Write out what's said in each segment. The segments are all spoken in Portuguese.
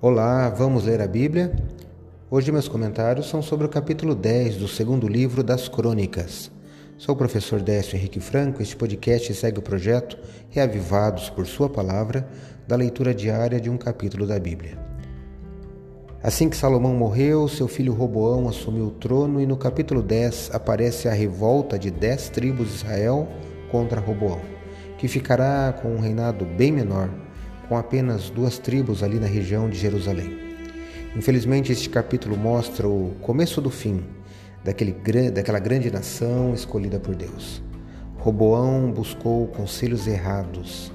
Olá, vamos ler a Bíblia? Hoje meus comentários são sobre o capítulo 10 do segundo livro das Crônicas. Sou o professor Décio Henrique Franco. Este podcast segue o projeto Reavivados por Sua Palavra, da leitura diária de um capítulo da Bíblia. Assim que Salomão morreu, seu filho Roboão assumiu o trono e no capítulo 10 aparece a revolta de dez tribos de Israel contra Roboão, que ficará com um reinado bem menor com apenas duas tribos ali na região de Jerusalém. Infelizmente, este capítulo mostra o começo do fim daquele, daquela grande nação escolhida por Deus. Roboão buscou conselhos errados.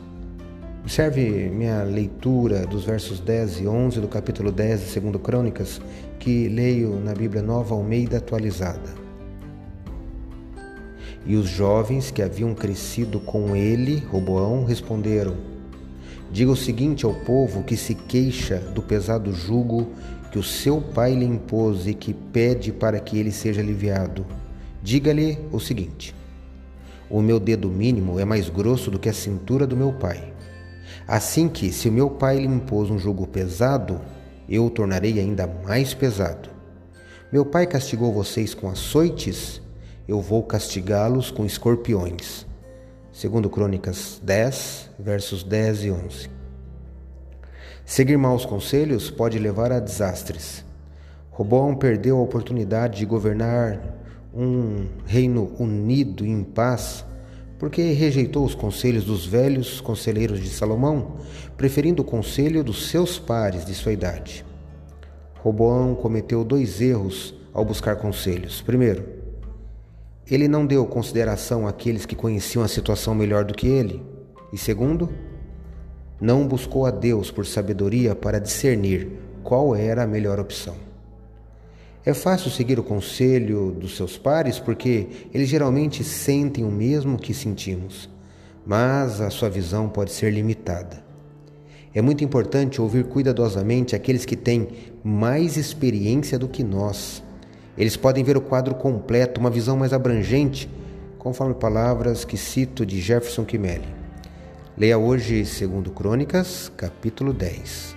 Observe minha leitura dos versos 10 e 11 do capítulo 10 de 2 Crônicas, que leio na Bíblia Nova Almeida atualizada. E os jovens que haviam crescido com ele, Roboão, responderam: Diga o seguinte ao povo que se queixa do pesado jugo que o seu pai lhe impôs e que pede para que ele seja aliviado. Diga-lhe o seguinte: O meu dedo mínimo é mais grosso do que a cintura do meu pai. Assim que, se o meu pai lhe impôs um jugo pesado, eu o tornarei ainda mais pesado. Meu pai castigou vocês com açoites, eu vou castigá-los com escorpiões segundo Crônicas 10, versos 10 e 11. Seguir maus conselhos pode levar a desastres. Roboão perdeu a oportunidade de governar um reino unido em paz porque rejeitou os conselhos dos velhos conselheiros de Salomão, preferindo o conselho dos seus pares de sua idade. Roboão cometeu dois erros ao buscar conselhos. Primeiro, ele não deu consideração àqueles que conheciam a situação melhor do que ele. E segundo, não buscou a Deus por sabedoria para discernir qual era a melhor opção. É fácil seguir o conselho dos seus pares porque eles geralmente sentem o mesmo que sentimos, mas a sua visão pode ser limitada. É muito importante ouvir cuidadosamente aqueles que têm mais experiência do que nós eles podem ver o quadro completo, uma visão mais abrangente, conforme palavras que cito de Jefferson Kimeli. Leia hoje, segundo Crônicas, capítulo 10.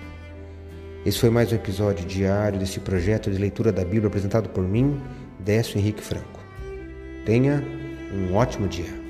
Esse foi mais um episódio diário desse projeto de leitura da Bíblia apresentado por mim, Décio Henrique Franco. Tenha um ótimo dia.